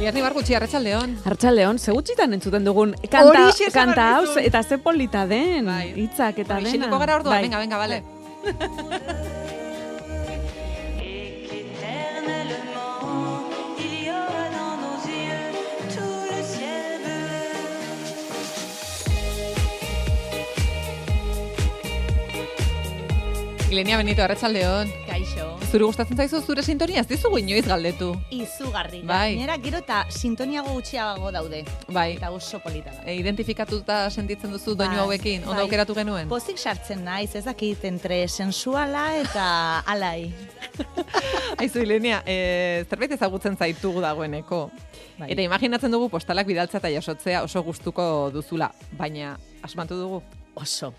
Iarni bargutxi, arratsaldeon. Artxaldeon, segutxitan entzuten dugun kanta, kanta hau, eta ze polita den, Bai. hitzak eta Bai, dena. Isilduko gara orduan, Bai. venga, venga, vale. Ilenia Benito, arratsaldeon. Zuri gustatzen zaizu zure sintonia, ez dizugu inoiz galdetu. Izugarri. Bai. Gainera, gero eta sintoniago gutxiago daude. Bai. Eta oso polita. E, identifikatuta sentitzen duzu doinu Bai, hauekin, ondo bai. aukeratu genuen. Pozik sartzen naiz, ez dakit, entre sensuala eta alai. Aizu, Ilenia, e, zerbait ezagutzen zaitugu dagoeneko. Bai. Eta imaginatzen dugu postalak bidaltza eta jasotzea oso gustuko duzula, baina asmatu dugu. Oso,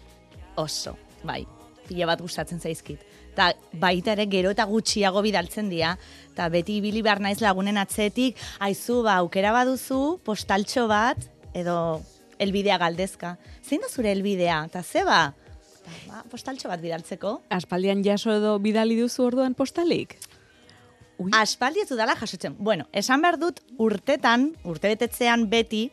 oso, bai. Pila bat gustatzen zaizkit. Ta baita ere gero eta gutxiago bidaltzen dira. Ta beti ibili behar naiz lagunen atzetik, aizu, ba, aukera baduzu, postaltxo bat, edo elbidea galdezka. Zein da zure elbidea? Ta zeba? Ta, ba, postaltxo bat bidaltzeko. Aspaldian jaso edo bidali duzu orduan postalik? Ui. Aspaldi ez dudala jasotzen. Bueno, esan behar dut urtetan, urtebetetzean beti,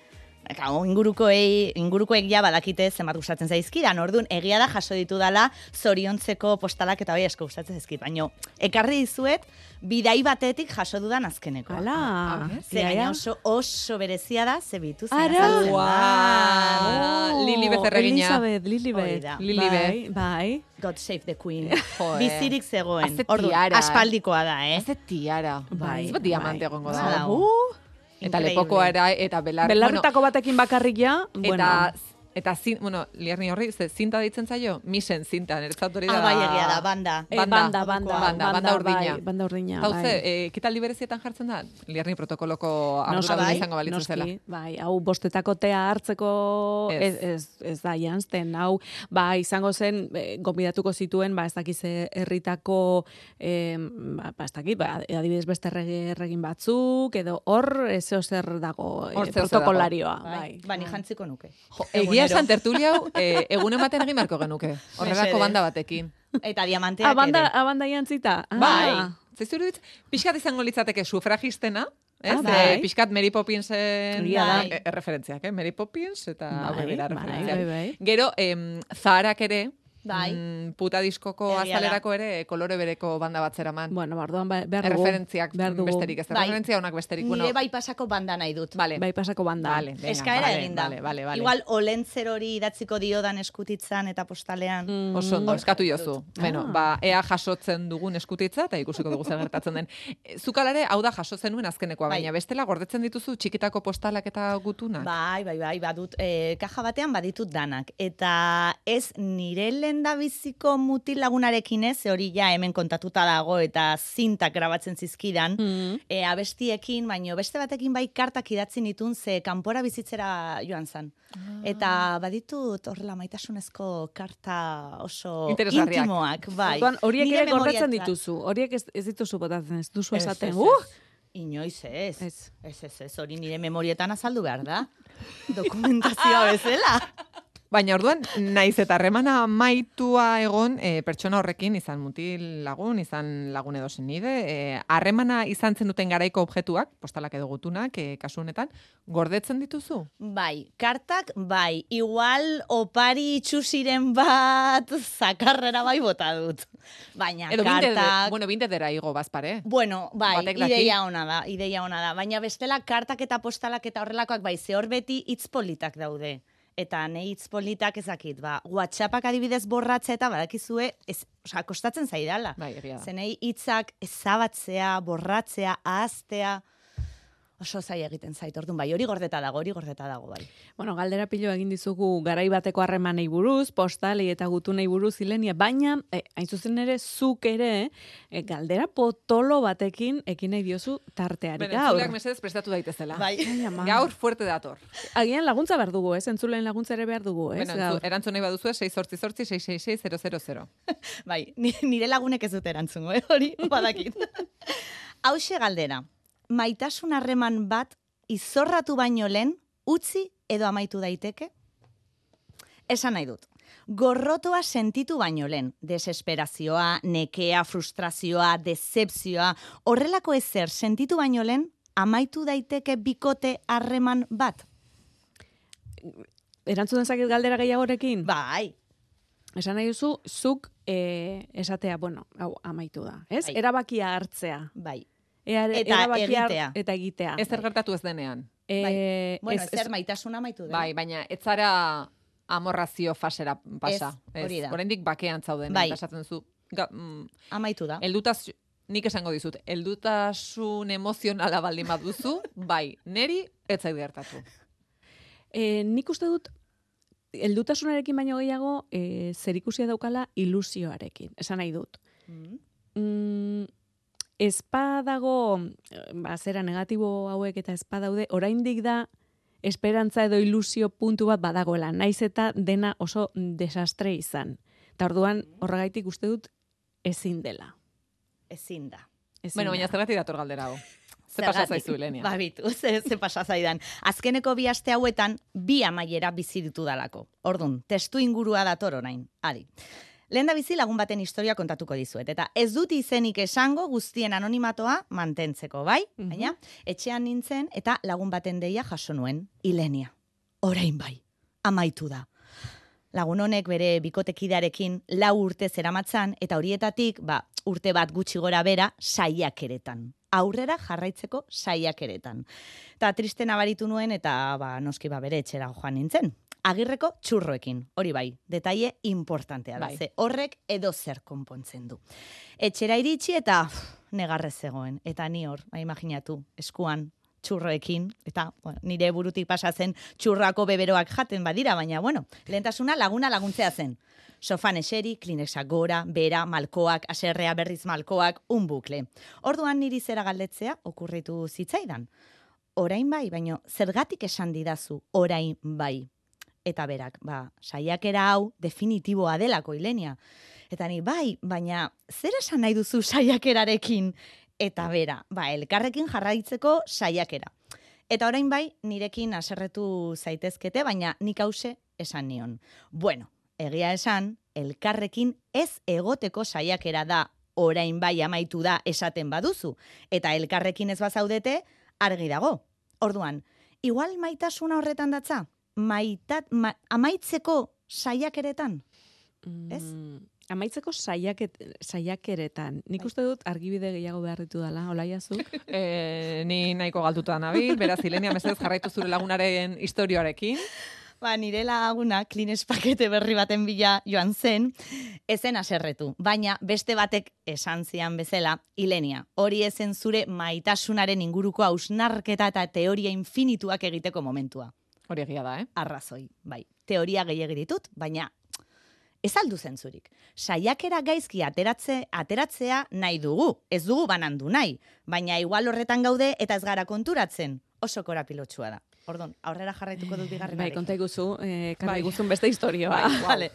Gau, ingurukoei, ingurukoek ja badakite zenbat gustatzen zaizkidan. Orduan, egia da jaso ditu dala zoriontzeko postalak eta bai asko gustatzen zaizkit. Baina, ekarri dizuet, bidai batetik jaso dudan azkeneko. Hala, Ze gaina oso, oso berezia da, ze bitu zen Ara! Wow. Lili Becerregina. Elizabeth, Lilibet. Hori da. Lilibet. Bai, bai. God save the queen. Joe. Bizirik zegoen. Orduan, tiara, aspaldikoa da, eh? Ez tiara. Bai, Ez bat diamante bai. egongo da. uh, Eta increíble. lepokoa era, eta belar... Belarretako batekin bakarrik ja, Bueno, bueno. eta, eta zin, bueno, liarni horri, ze zinta ditzen zaio? Misen zinta, niretzat hori da... Ah, bai, egia da, banda. Eh, banda, banda, banda, banda, banda urdina. Bai, banda urdina, Hau ze, bai. e, kitaldi berezietan jartzen da? Liarni protokoloko arduradun bai, izango balitzu noski, zela. Bai, hau bostetako tea hartzeko Ez. ez, ez, ez da janzten, hau, ba, izango zen, e, gonbidatuko zituen, ba, ez dakiz herritako, e, ba, ba, ez dakit, ba, adibidez beste erregi, erregin batzuk, edo hor, ez zer dago, e, zer protokolarioa, Bai, bai. ba, ni jantziko nuke. Jo, egia esan tertulia hau, e, egun ematen egin marko genuke. Horrelako banda batekin. Eta diamanteak Abanda, ere. abanda jantzita? Ah. Bai. Zaizu iruditz, pixkat izango litzateke sufragistena, ez? Ah, Ah, bai. pixkat Mary Poppinsen da. e, e, referentziak, eh? Mary Poppins eta Bai, bai, bai, bai. Gero, em, zaharak ere, Bai. mm, puta diskoko Egia azalerako ere kolore bereko banda bat zeraman. Bueno, bardoan ba- behar dugu. Erreferentziak behar dugu. besterik, ez da Bai. referentzia honak besterik. Nire bueno, bai pasako banda nahi dut. Vale. Bai pasako banda. Vale, venga, Eskaera vale, egin da. Vale, vale, vale. Igual olentzer hori idatziko diodan eskutitzan eta postalean. Mm. Oso ondo, eskatu jozu. Ah. ba, ea jasotzen dugun eskutitza, eta ikusiko dugu zer gertatzen den. E, Zukalare, hau da jaso zenuen azkenekoa, Bai. baina bestela gordetzen dituzu txikitako postalak eta gutunak. Bai, bai, bai, badut, e, kaja batean baditut danak. Eta ez nire lenda biziko mutil lagunarekin ez, hori ja hemen kontatuta dago eta zintak grabatzen zizkidan, Mm. e, abestiekin, baino beste batekin bai kartak idatzi nitun, ze kanpora bizitzera joan zan. Ah. Eta baditut horrela maitasunezko karta oso intimoak, bai. Orduan, horiek ere memoriatzat. dituzu. Horiek ez, ez dituzu botatzen, ez duzu esaten. Uh! Inoiz. Ez. Ez, ez, ez, hori nire memorietan azaldu behar da. Dokumentazioa bezala. Baina orduan, naiz eta harremana maitua egon e, pertsona horrekin, izan mutil lagun, izan lagun edo zenide, e, harremana izan zen duten garaiko objektuak, postalak edo gutunak, e, kasu honetan, gordetzen dituzu? Bai, kartak, bai, igual opari itxusiren bat zakarrera bai bota dut. Baina Edo binte, kartak... bueno, binte dera igo bazpare. Bueno, bai, ideia ona da, ideia ona da. Baina bestela kartak eta postalak eta horrelakoak bai, ze hor beti hitz politak daude. Eta ne hitz politak ezakit, ba, WhatsAppak adibidez borratza eta badakizue, ez, osea, kostatzen zaidala. Bai, egia. Zenei hitzak ezabatzea, borratzea, ahaztea, oso zaila egiten zait. Orduan bai, hori gordeta dago, hori gordeta dago bai. Bueno, galdera pilo egin dizugu garai bateko harremanei buruz, postalei eta gutunei buruz ilenia, baina, eh, hain zuzen ere, zuk ere, eh, galdera potolo batekin ekin nahi diozu tarteari Bene, gaur. entzuleak mesedez prestatu daitezela. Bai. Gaur fuerte dator. Agian laguntza behar dugu, ez? Entzulen laguntza ere behar dugu, ez? Bueno, erantzun nahi baduzu 6 sortzi sortzi 666 Bai, ni- nire lagunek ez dute erantzungo, eh? hori badakit. Hauxe galdera, maitasun harreman bat izorratu baino lehen utzi edo amaitu daiteke? Esan nahi dut. Gorrotoa sentitu baino lehen, desesperazioa, nekea, frustrazioa, decepzioa, horrelako ezer sentitu baino lehen, amaitu daiteke bikote harreman bat? Erantzun dezaket galdera gehiagorekin? Bai. Esan nahi duzu, zuk e, esatea, bueno, hau amaitu da, ez? Bai. Erabakia hartzea. Bai. Ea, Eta egitea. Eta egitea. Ez zer gertatu ez denean. E, Bai. Bueno, ez- ez, zer ez- maitasuna amaitu da. Bai, baina ez zara amorrazio fasera pasa. Ez, hori da. Oraindik bakean zauden. Bai. Eta esatzen zu, ga, mm, Amaitu da. Eldutaz, nik esango dizut, eldutasun emozionala baldin baduzu, bai, neri ez zait gertatu. E, nik uste dut, heldutasunarekin baino gehiago, e, zerikusia daukala ilusioarekin. Esan nahi dut. Mm. Mm, ez dago, eh, ba, zera negatibo hauek eta ez daude, oraindik da esperantza edo ilusio puntu bat badagoela, naiz eta dena oso desastre izan. Eta orduan horregaitik uste dut ezin dela. Ezin da. Ezin Bueno, baina zergatik dator galdera hau. Ze pasa zaizu, Ilenia? Ba, bitu, ze, ze pasa zaidan. Azkeneko bi aste hauetan, bi amaiera bizi ditu dalako. Ordun, testu ingurua dator orain. Adi. Lehen da bizi lagun baten historia kontatuko dizuet. Eta ez dut izenik esango guztien anonimatoa mantentzeko, bai? Mhm. Baina, etxean nintzen eta lagun baten deia jaso nuen. Ilenia. Orain bai. Amaitu da. Lagun honek bere bikotekidearekin lau urte zeramatzan eta horietatik, ba, urte bat gutxi gora bera, saiakeretan. Aurrera jarraitzeko saiakeretan. Eta triste nabaritu nuen eta ba, noski ba bere etxera joan nintzen. Agirreko txurroekin, hori bai, detaile importantea da, Bai. ze horrek edo zer konpontzen du. Etxera iritsi eta uf, negarrez zegoen, eta ni hor, ba, imaginatu, eskuan txurroekin, eta bueno, nire burutik pasatzen txurrako beberoak jaten badira, baina bueno, lehentasuna laguna laguntzea zen. Sofan eseri, klinexak gora, bera, malkoak, aserrea berriz malkoak, un bukle. Orduan niri zera galdetzea okurritu zitzaidan. Orain bai, baino zergatik esan didazu orain bai. Eta berak, ba, saiakera hau definitiboa delako ilenia. Eta ni, bai, baina zer esan nahi duzu saiakerarekin? Eta bera, ba, elkarrekin jarraitzeko saiakera. Eta orain bai, nirekin aserretu zaitezkete, baina nik hause esan nion. Bueno, egia esan, elkarrekin ez egoteko saiakera da orain bai amaitu da esaten baduzu. Eta elkarrekin ez bazaudete, argi dago. Orduan, igual maitasuna horretan datza? Maitat, ma, amaitzeko saiakeretan? Ez? Mm, amaitzeko saiaket, saiakeretan. Nik uste dut argibide gehiago behar ditu dela, olaiazu. E, ni nahiko galtuta nabil, beraz, Ilenia, mesedez jarraitu zure lagunaren historioarekin. Ba, nire laguna klines pakete berri baten bila joan zen, ezen aserretu. Baina beste batek esan zian bezala, Ilenia, hori ezen zure maitasunaren inguruko hausnarketa eta teoria infinituak egiteko momentua. Hori egia da, eh? Arrazoi, bai. Teoria gehiagi ditut, baina ez aldu zentzurik. Saiakera gaizki ateratze, ateratzea nahi dugu, ez dugu banandu nahi, baina igual horretan gaude eta ez gara konturatzen. Oso korapilotsua da. Ordon, aurrera jarraituko dut bigarren Bai, konta iguzu, eh, Bai. iguzun beste historioa. Bai, vale.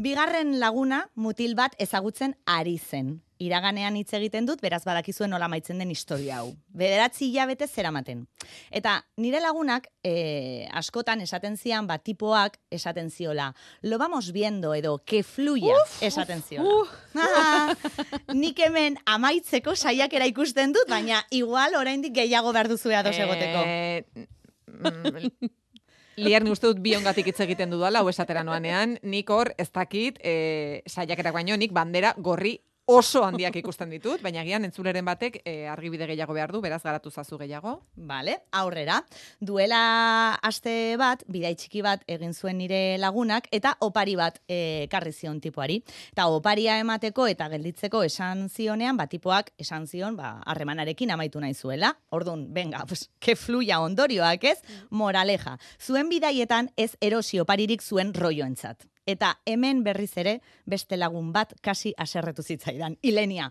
Bigarren laguna mutil bat ezagutzen ari zen. Iraganean hitz egiten dut, beraz badakizuen nola maitzen den historia hau. Bederatzi hilabete zeramaten. Eta nire lagunak eh, askotan esaten zian, bat tipoak esaten ziola. Lo vamos viendo edo, que fluya esaten ziola. Ah, nik hemen amaitzeko saiakera ikusten dut, baina igual oraindik gehiago behar duzu ados egoteko. Eh, mm, Liar uste dut biongatik hitz egiten dudala, hau esatera noanean, nik hor, ez dakit, e, saiakerak baino, nik bandera gorri oso handiak ikusten ditut, baina gian entzuleren batek e, argibide gehiago behar du, beraz garatu zazu gehiago. Vale, aurrera. Duela aste bat, bidai txiki bat egin zuen nire lagunak, eta opari bat e, karri zion tipoari. Eta oparia emateko eta gelditzeko esan zionean, ba, tipoak esan zion, ba, harremanarekin amaitu nahi zuela. Orduan, venga, pues, que fluya ondorioak ez, moraleja. Zuen bidaietan ez erosi oparirik zuen roioentzat. Eta hemen berriz ere, beste lagun bat kasi aserretu zitzaidan. Ilenia,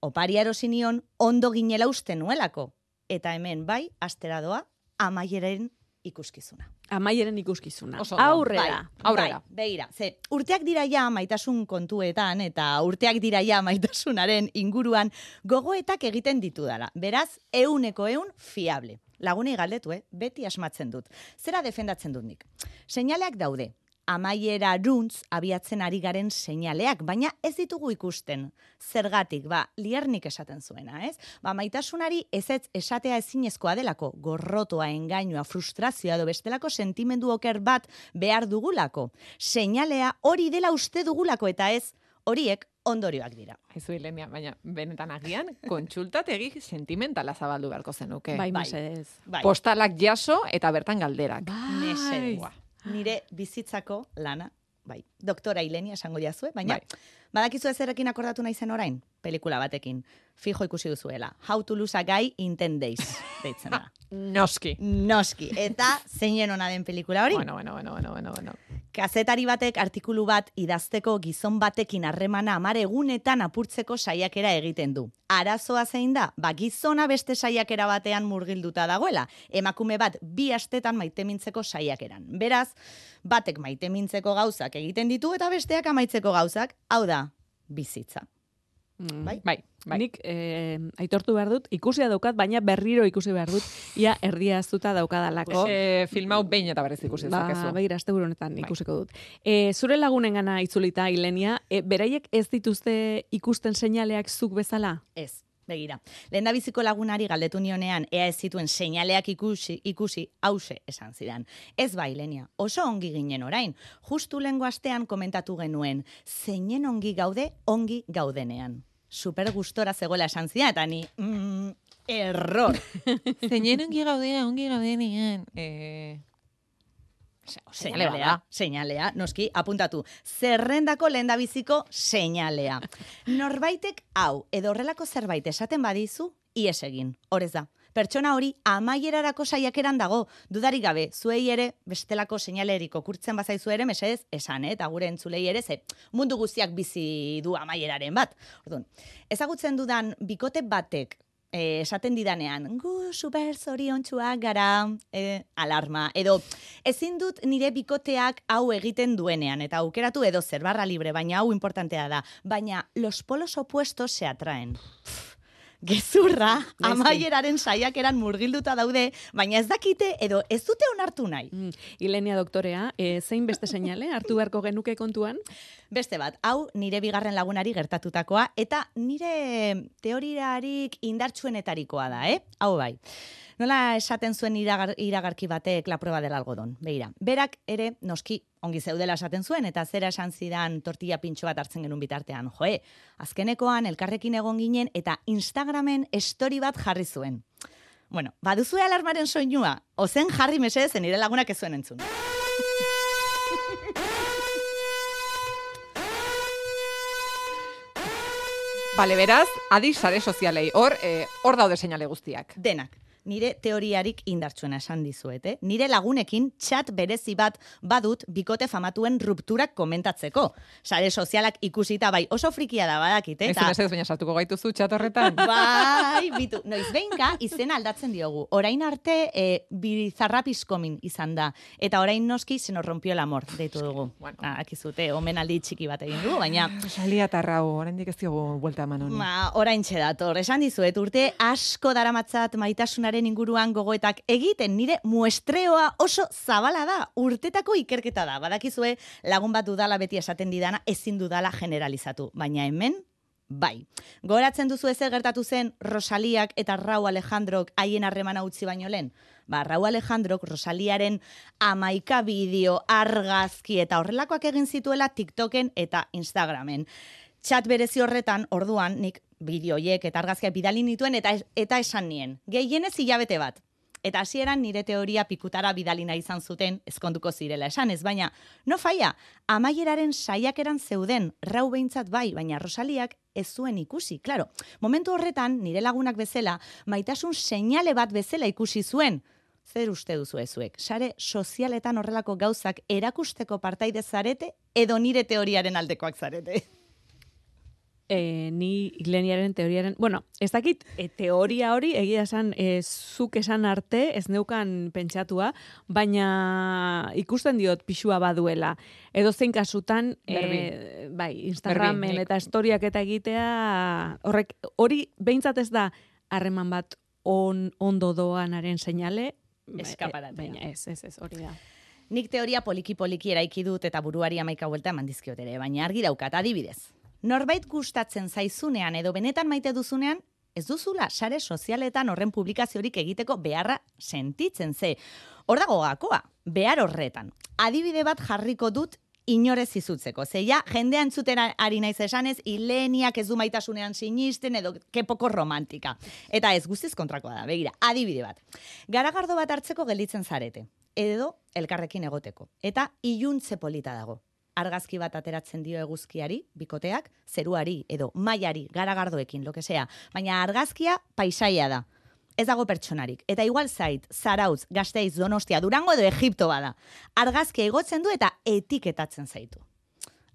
oparia erosi nion ondo ginela uste nuelako. Eta hemen bai, astera doa, amaieren ikuskizuna. Amaieren ikuskizuna. Oso. Aurrera. Bai, Aurrera. Bai, begira, ze, urteak dira ja maitasun kontuetan eta urteak dira ja maitasunaren inguruan gogoetak egiten ditudala. Beraz, euneko eun fiable. Lagunei galdetu, eh? beti asmatzen dut. Zera defendatzen dut nik. Seinaleak daude. Amaiera runtz abiatzen ari garen seinaleak, baina ez ditugu ikusten. Zergatik, ba, liernik esaten zuena, ez? Ba, maitasunari ez ez esatea ezinezkoa delako, gorrotoa, engainua, frustrazioa edo bestelako sentimendu oker bat behar dugulako. Seinalea hori dela uste dugulako eta ez, horiek ondorioak dira. Aizu, Ilenia, baina benetan agian, kontsultategi sentimentala zabaldu beharko zenuke. Bai, bai. mesedez. Bai, Postalak jaso eta bertan galderak. Bai. mesedez. Nire bizitzako lana, bai. Doktora Ilenia esango jazue, baina badakizu ezerekin akordatu nahi zen orain, pelikula batekin. Fijo ikusi duzuela. How to lose a guy in 10 days, deitzen da. Noski. Noski. Eta zeinen ona den pelikula hori? Bueno, bueno, bueno, bueno, bueno, bueno. Kazetari batek artikulu bat idazteko gizon batekin harremana amare egunetan apurtzeko saiakera egiten du. Arazoa zein da? Ba, gizona beste saiakera batean murgilduta dagoela. Emakume bat bi astetan maitemintzeko saiakeran. Beraz, batek maitemintzeko gauzak egiten ditu eta besteak amaitzeko gauzak, hau da, bizitza. Mm. Bai? Bai, bai. Nik eh, aitortu behar dut, ikusia daukat, baina berriro ikusi behar dut, ia erdia aztuta daukadalako. E, film hau behin eta berriz ikusi Ba, dezakezu. begira, azte honetan Bai. ikusiko dut. E, zure lagunen gana itzulita, Ilenia, e, beraiek ez dituzte ikusten seinaleak zuk bezala? Ez, begira. Lehen biziko lagunari galdetu nionean, ea ez zituen seinaleak ikusi, ikusi, hause esan zidan. Ez bai, Lenia, oso ongi ginen orain. Justu lengo astean komentatu genuen, zeinen ongi gaude, ongi gaudenean. Super gustora zegoela esan zidan, eta ni, mm, error. Zeinen ongi gaudea, ongi gaudenean. E... Seinalea, seinalea, noski, apuntatu. Zerrendako lehendabiziko seinalea. Norbaitek hau, edo horrelako zerbait esaten badizu, ies egin, horrez da. Pertsona hori amaierarako saiakeran dago, dudarik gabe, zuei ere bestelako seinalerik okurtzen bazaizu ere, mesedez, esan, eh? eta gure entzulei ere, ze mundu guztiak bizi du amaieraren bat. Orduan, ezagutzen dudan bikote batek eh, esaten didanean, gu super zoriontsuak gara, eh, alarma, edo ezin dut nire bikoteak hau egiten duenean, eta aukeratu edo zer barra libre, baina hau importantea da, baina los polos opuestos se atraen. Gezurra, amaieraren saiakeran murgilduta daude, baina ez dakite edo ez dute onartu nahi. Mm. Ilenia doktorea, e, zein beste seinale hartu beharko genuke kontuan? Beste bat, hau nire bigarren lagunari gertatutakoa, eta nire teoriarik indartsuenetarikoa da, eh? Hau bai. Nola esaten zuen iragar, iragarki batek la prueba del algodon. Begira, berak ere noski ongi zeudela esaten zuen, eta zera esan zidan tortilla pintxo bat hartzen genuen bitartean. Joe, azkenekoan elkarrekin egon ginen, eta Instagramen story bat jarri zuen. Bueno, baduzue alarmaren soinua, ozen jarri mesedez nire lagunak ez zuen entzun. Bale, beraz, adi sare sozialei. Hor, eh, hor daude seinale guztiak. denak. Nire teoriarik indartsuena esan dizuet, eh? Nire lagunekin txat berezi bat badut bikote famatuen rupturak komentatzeko. Sare sozialak ikusita bai oso frikia da badakit, eh? Ez eta ez baina sartuko gaituzu txatorretan. Bai, bitu. Noiz behinka izena aldatzen diogu. Orain arte e, bizarrapiskomin izan da. Eta orain noski se nos rompió el amor, deitu dugu. Bueno. Ah, akizute, omenaldi txiki bat egin dugu, baina Salia eta rau, oraindik ez diogu buelta eman honi. Ma, orain dator, esan dizuet, urte asko daramatzat maitasunaren inguruan gogoetak egiten, nire muestreoa oso zabala da, urtetako ikerketa da. Badakizue, lagun bat dudala beti esaten didana, ezin dudala generalizatu. Baina hemen, bai. Goratzen duzu ezer gertatu zen Rosaliak eta Rau Alejandrok haien harremana utzi baino lehen? Ba, Rau Alejandrok Rosaliaren amaika bideo, argazki eta horrelakoak egin zituela TikToken eta Instagramen txat berezi horretan, orduan, nik bideoiek eta argazkiak bidali nituen eta, eta esan nien. Gehienez hilabete bat. Eta hasieran nire teoria pikutara bidali nahi izan zuten ezkonduko zirela esan ez, baina no faia, amaieraren saiakeran zeuden, rau behintzat bai, baina Rosaliak ez zuen ikusi. Claro, momentu horretan, nire lagunak bezala, maitasun seinale bat bezala ikusi zuen. Zer uste duzu ezuek? Sare sozialetan horrelako gauzak erakusteko partaide zarete edo nire teoriaren aldekoak zarete? E, ni Ileniaren teoriaren, bueno, ez dakit e, teoria hori egia esan e, zuk esan arte ez neukan pentsatua, baina ikusten diot pixua baduela. Edo zein kasutan, e, bai, Instagramen Berbi, nik. eta historiak eta egitea, horrek, hori behintzat ez da harreman bat on, ondo doanaren seinale, Eskaparatea. Baina ez, ez, ez, hori da. Nik teoria poliki-poliki eraiki dut eta buruari amaika buelta eman dizkiot ere, baina argi daukat, adibidez. Norbait gustatzen zaizunean edo benetan maite duzunean, ez duzula sare sozialetan horren publikaziorik egiteko beharra sentitzen ze. Hor dago gakoa, behar horretan. Adibide bat jarriko dut inorez izutzeko. Zeia, jendea entzuten ari naiz esanez, ileniak ez du maitasunean sinisten edo kepoko romantika. Eta ez guztiz kontrakoa da, begira, adibide bat. Garagardo bat hartzeko gelditzen zarete, edo elkarrekin egoteko. Eta iluntze polita dago. Argazki bat ateratzen dio eguzkiari, bikoteak, zeruari edo mailari, garagardoekin, lo que sea. Baina argazkia paisaia da. Ez dago pertsonarik. Eta igual zait, Zarautz, Gasteiz, Donostia, Durango edo Egipto bada. Argazkia igotzen du eta etiketatzen zaitu.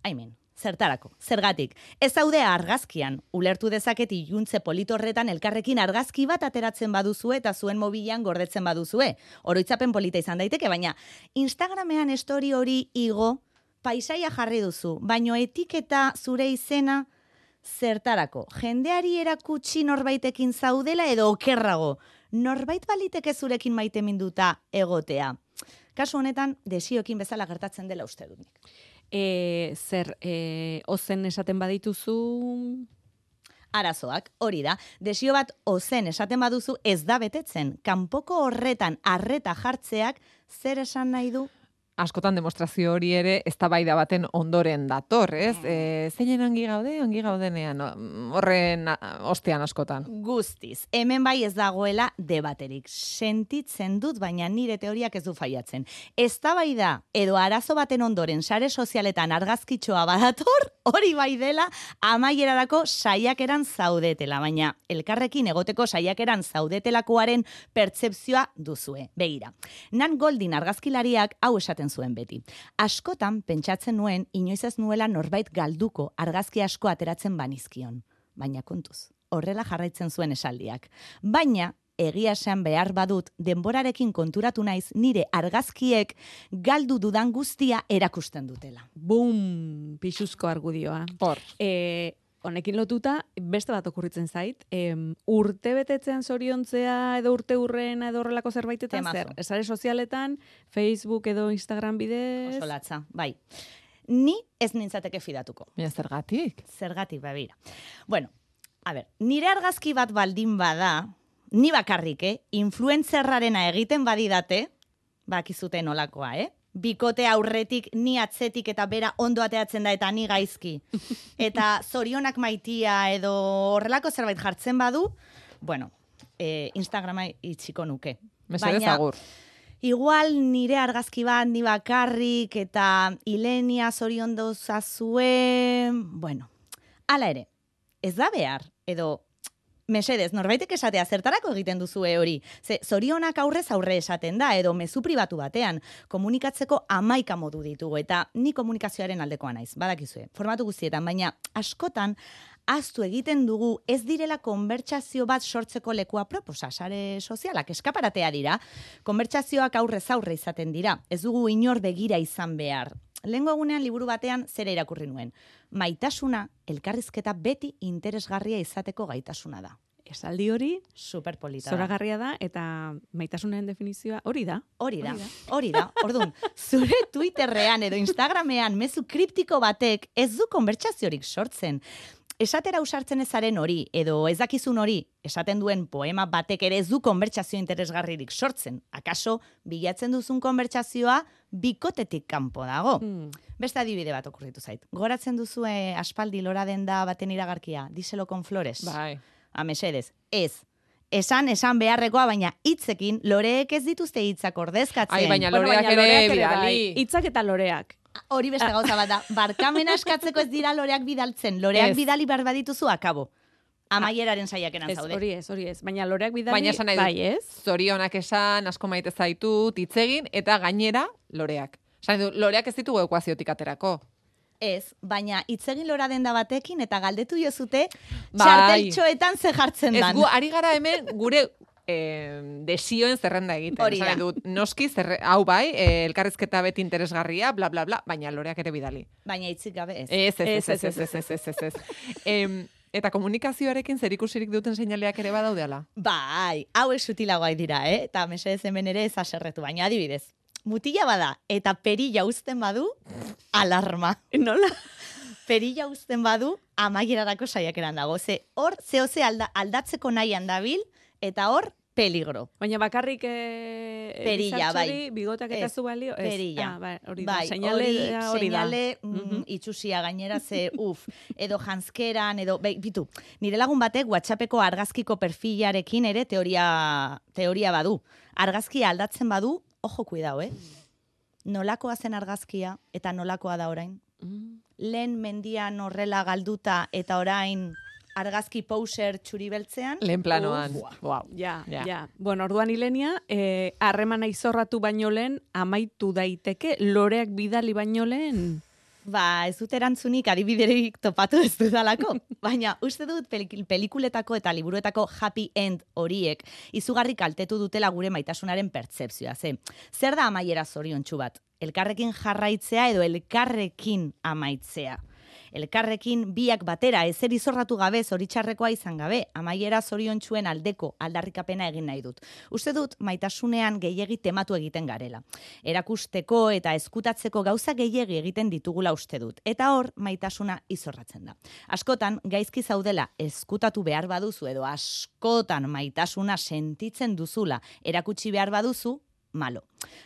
Aimen, zertarako, zergatik. Ez zaude argazkian, ulertu dezaket iluntze politorretan elkarrekin argazki bat ateratzen baduzue eta zuen mobilan gordetzen baduzue. Oroitzapen polita izan daiteke, baina Instagramean story hori igo, paisaia jarri duzu, baino etiketa zure izena zertarako. Jendeari erakutsi norbaitekin zaudela edo okerrago. Norbait baliteke zurekin maite minduta egotea. Kasu honetan, desioekin bezala gertatzen dela uste dut nik. E, zer, e, ozen esaten badituzu, arazoak, hori da, desio bat ozen esaten baduzu ez da betetzen. Kanpoko horretan arreta jartzeak zer esan nahi du? Askotan demostrazio hori ere eztabaida baten ondoren dator, ez? E, zeinen ongi gaude, ongi gaudenean, horren ostean askotan. Guztiz, hemen bai ez dagoela debaterik. Sentitzen dut, baina nire teoriak ez du faiatzen. Eztabaida edo arazo baten ondoren sare sozialetan argazkitxoa badator, hori bai dela amaierarako saiakeran zaudetela, baina elkarrekin egoteko saiakeran zaudetelakoaren pertzepzioa duzue. Begira, Nan Goldin argazkilariak hau esaten zuen beti. Askotan pentsatzen nuen inoiz ez nuela norbait galduko argazki asko ateratzen banizkion. Baina kontuz, horrela jarraitzen zuen esaldiak. Baina, egia esan behar badut, denborarekin konturatu naiz nire argazkiek galdu dudan guztia erakusten dutela. bum, pixuzko argudioa. Hor. E, honekin lotuta, beste bat okurritzen zait, em, urte betetzean zoriontzea edo urte urrena edo horrelako zerbaitetan Temazo. zer? Esare sozialetan, Facebook edo Instagram bidez? Oso latza, bai. Ni ez nintzateke fidatuko. Baina zergatik? Zergatik, babira. Bueno, a ber, nire argazki bat baldin bada, ni bakarrik, eh? Influencerrarena egiten badidate, bakizute nolakoa, eh? Bikote aurretik, ni atzetik eta bera ondo ateatzen da eta ni gaizki. Eta zorionak maitia edo horrelako zerbait jartzen badu, bueno, eh, Instagrama itxiko nuke. Mesedez agur. Igual nire argazki bat ni bakarrik eta Ilenia zoriondo zazue, bueno, hala ere, ez da behar, edo mesedez, norbaitek esatea zertarako egiten duzue hori. Ze, zorionak aurrez aurre esaten da, edo mezu pribatu batean, komunikatzeko amaika modu ditugu, eta ni komunikazioaren aldekoa naiz, badakizue, formatu guztietan, baina askotan, aztu egiten dugu ez direla konbertsazio bat sortzeko lekua proposa, sare sozialak, eskaparatea dira, konbertsazioak aurrez aurre izaten dira, ez dugu inor begira izan behar. Lehengo egunean liburu batean zera irakurri nuen. Maitasuna, elkarrizketa beti interesgarria izateko gaitasuna da. Esaldi hori, Superpolita zoragarria da, eta maitasunaren definizioa hori da. Hori da, Hori da. hori da. Orduan, zure Twitterrean edo Instagramean mezu kriptiko batek ez du konbertsaziorik sortzen. Esatera usartzen ezaren hori, edo ez dakizun hori, esaten duen poema batek ere ez du konbertsazio interesgarririk sortzen. Akaso, bilatzen duzun konbertsazioa bikotetik kanpo dago. Hmm. Beste adibide bat okurritu zait. Goratzen duzue aspaldi lora den da baten iragarkia, díselo con flores. Bai. Amesedez, ez. Esan, esan beharrekoa, baina hitzekin loreek ez dituzte hitzak ordezkatzen. Ai, baina Bueno, loreak baina ere loreak bidali. bai. Hitzak eta loreak. Hori beste gauza bat da. Barkamena eskatzeko ez dira loreak bidaltzen. Loreak Ez. bidali behar badituzu akabo. Amaieraren saiakeran Ez, zaude. hori ez, hori ez. Baina loreak bidali, Baina esan nahi bai ez? zorionak esan, asko maite zaitut, hitz egin, eta gainera, loreak. Esan dut, loreak ez ditugu ekuaziotik aterako. Ez, baina hitzegin lora denda batekin eta galdetu jozute Bai. txarteltxoetan ze jartzen Ez dan. gu, ari gara hemen gure eh, desioen zerrenda egiten. Hori da. Dut, noski, zerre, hau bai, eh, elkarrizketa beti interesgarria, bla, bla, bla, baina loreak ere bidali. Baina itzik gabe ez. Ez, ez, ez, ez, ez, ez, ez, ez. em, Eta komunikazioarekin zerikusirik duten seinaleak ere badaudeala. Bai, hau ez sutilagoa dira, eh? Eta mesedez hemen ere ez aserretu, baina adibidez. Mutila bada eta perilla uzten badu, alarma. Nola? perilla uzten badu, amaierarako saiakeran dago. Ze, hor, zehose alda, aldatzeko nahian dabil, eta hor, peligro. Baina bakarrik eh, Perilla, bai. bigotak eta zu balio? Ez. perilla. Ah, bai, hori da. Bai, Seinale hori, hori da. seinale, mm, Mhm. itxusia gainera ze, uf, edo janskeran, edo, be, bitu, nire lagun batek WhatsAppeko argazkiko perfilarekin ere teoria, teoria badu. Argazkia aldatzen badu, ojo kuidao, eh? Nolakoa zen argazkia eta nolakoa da orain? Mm. Lehen mendian horrela galduta eta orain argazki poser txuri beltzean? Lehen planoan. Uf, wow. Ja, Ja. ja, Bueno, orduan Ilenia, eh, harremana izorratu baino lehen, amaitu daiteke, loreak bidali baino lehen. Ba, ez dut erantzunik adibiderik topatu ez dudalako. Baina, uste dut pelik- pelikuletako eta liburuetako happy end horiek izugarri kaltetu dutela gure maitasunaren pertzepzioa. Ze, zer da amaiera zoriontsu bat? Elkarrekin jarraitzea edo elkarrekin amaitzea. Elkarrekin biak batera ezer izorratu gabe zoritxarrekoa izan gabe, amaiera zoriontsuen aldeko aldarrikapena egin nahi dut. Uste dut maitasunean gehiegi tematu egiten garela. Erakusteko eta eskutatzeko gauza gehiegi egiten ditugula uste dut. Eta hor, maitasuna izorratzen da. Askotan, gaizki zaudela eskutatu behar baduzu edo askotan maitasuna sentitzen duzula erakutsi behar baduzu, malo.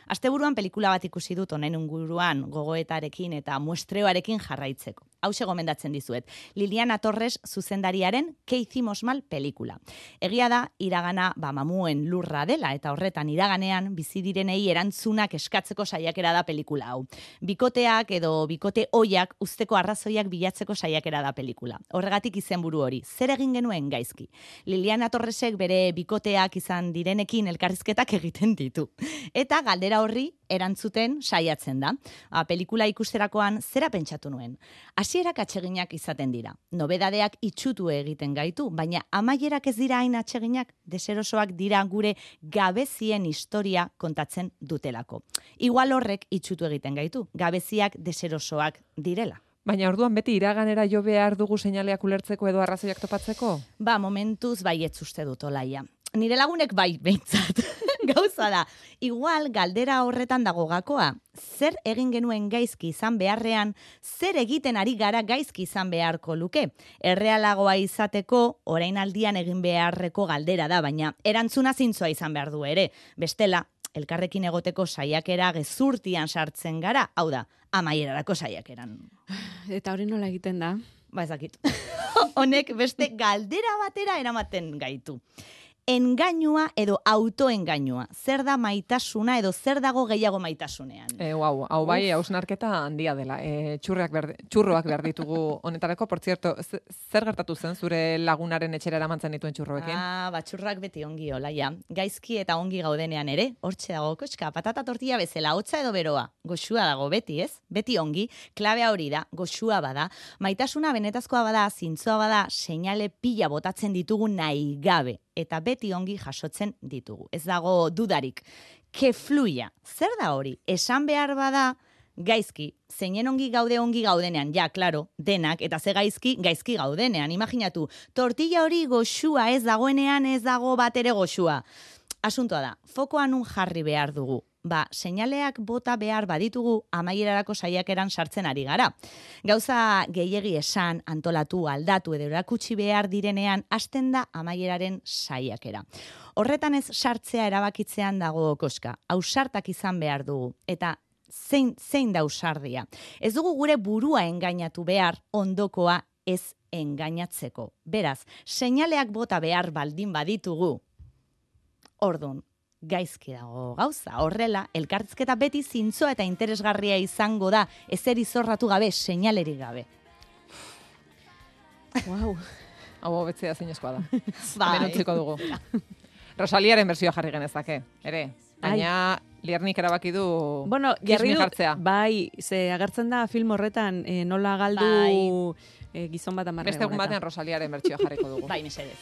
Asteburuan pelikula bat ikusi dut honen inguruan gogoetarekin eta muestreoarekin jarraitzeko. Hau gomendatzen dizuet. Liliana Torres zuzendariaren Que hicimos mal pelikula. Egia da, iragana ba, mamuen lurra dela eta horretan iraganean bizi direnei erantzunak eskatzeko saiakera da pelikula hau. Bikoteak edo bikote oiak usteko arrazoiak bilatzeko saiakera da pelikula. Horregatik izenburu hori. Zer egin genuen gaizki? Liliana Torresek bere bikoteak izan direnekin elkarrizketak egiten ditu. Eta galdera horri erantzuten saiatzen da. A, pelikula ikusterakoan zera pentsatu nuen. Hasierak atseginak izaten dira. Nobedadeak itxutu egiten gaitu, baina amaierak ez dira hain atseginak, deserosoak dira gure gabezien historia kontatzen dutelako. Igual horrek itxutu egiten gaitu, gabeziak deserosoak direla. Baina orduan beti iraganera jo behar dugu seinaleak ulertzeko edo arrazoiak topatzeko? Ba, momentuz baietz uste dut olaia. Nire lagunek bai, behintzat. Gauza da, igual galdera horretan dago gakoa. Zer egin genuen gaizki izan beharrean, zer egiten ari gara gaizki izan beharko luke. Errealagoa izateko, orain aldian egin beharreko galdera da, baina erantzuna zintzoa izan behar du ere. Bestela, elkarrekin egoteko saiakera gezurtian sartzen gara, hau da, amaierarako saiakeran. Eta hori nola egiten da? Ba ezakit. Honek beste galdera batera eramaten gaitu. Engainua edo autoengainua. Zer da maitasuna edo zer dago gehiago maitasunean? E, wow, hau bai, hausnarketa handia dela. E, txurrak behar, txurroak behar ditugu honetarako. Por cierto, zer gertatu zen zure lagunaren etxera eramantzen dituen txurroekin? Ah, batxurrak beti ongi olaia. Gaizki eta ongi gaudenean ere, hortxe dago koska, patata tortilla bezala, hotza edo beroa. Goxua dago beti, ez? Beti ongi, klabea hori da, goxua bada. Maitasuna benetazkoa bada, zintzoa bada, seinale pila botatzen ditugu nahi gabe. Eta beti ongi jasotzen ditugu. Ez dago dudarik. Que fluya. Zer da hori? Esan behar bada, gaizki, zeinen ongi gaude ongi gaudenean, ja, klaro, denak, eta ze gaizki, gaizki gaudenean, imaginatu, tortilla hori goxua ez dagoenean ez dago bat ere goxua. Asuntoa da, fokoa nun jarri behar dugu. Ba, seinaleak bota behar baditugu amaierarako saiakeran sartzen ari gara. Gauza gehiegi esan, antolatu, aldatu edo erakutsi behar direnean hasten da amaieraren saiakera. Horretan ez sartzea erabakitzean dago koska. Ausartak izan behar dugu. Eta zein, zein da ausardia. Ez dugu gure burua engainatu behar ondokoa ez engainatzeko. Beraz, seinaleak bota behar baldin baditugu, ordun gaizki dago gauza. Horrela, elkartzketa beti zintzoa eta interesgarria izango da, ezer izorratu gabe, seinalerik gabe. Wow. Hau hobetzea zinezkoa da. Bai. Hemen utziko dugu. Rosaliaren bersioa jarri genezake, ere. Baina Liernik erabaki du Bueno, jarri du, jartzea. bai, ze agertzen da film horretan eh, nola galdu Bai. eh, gizon bat amarre Beste egun batean Rosaliaren bertsioa jarriko dugu. Bai, mesedez.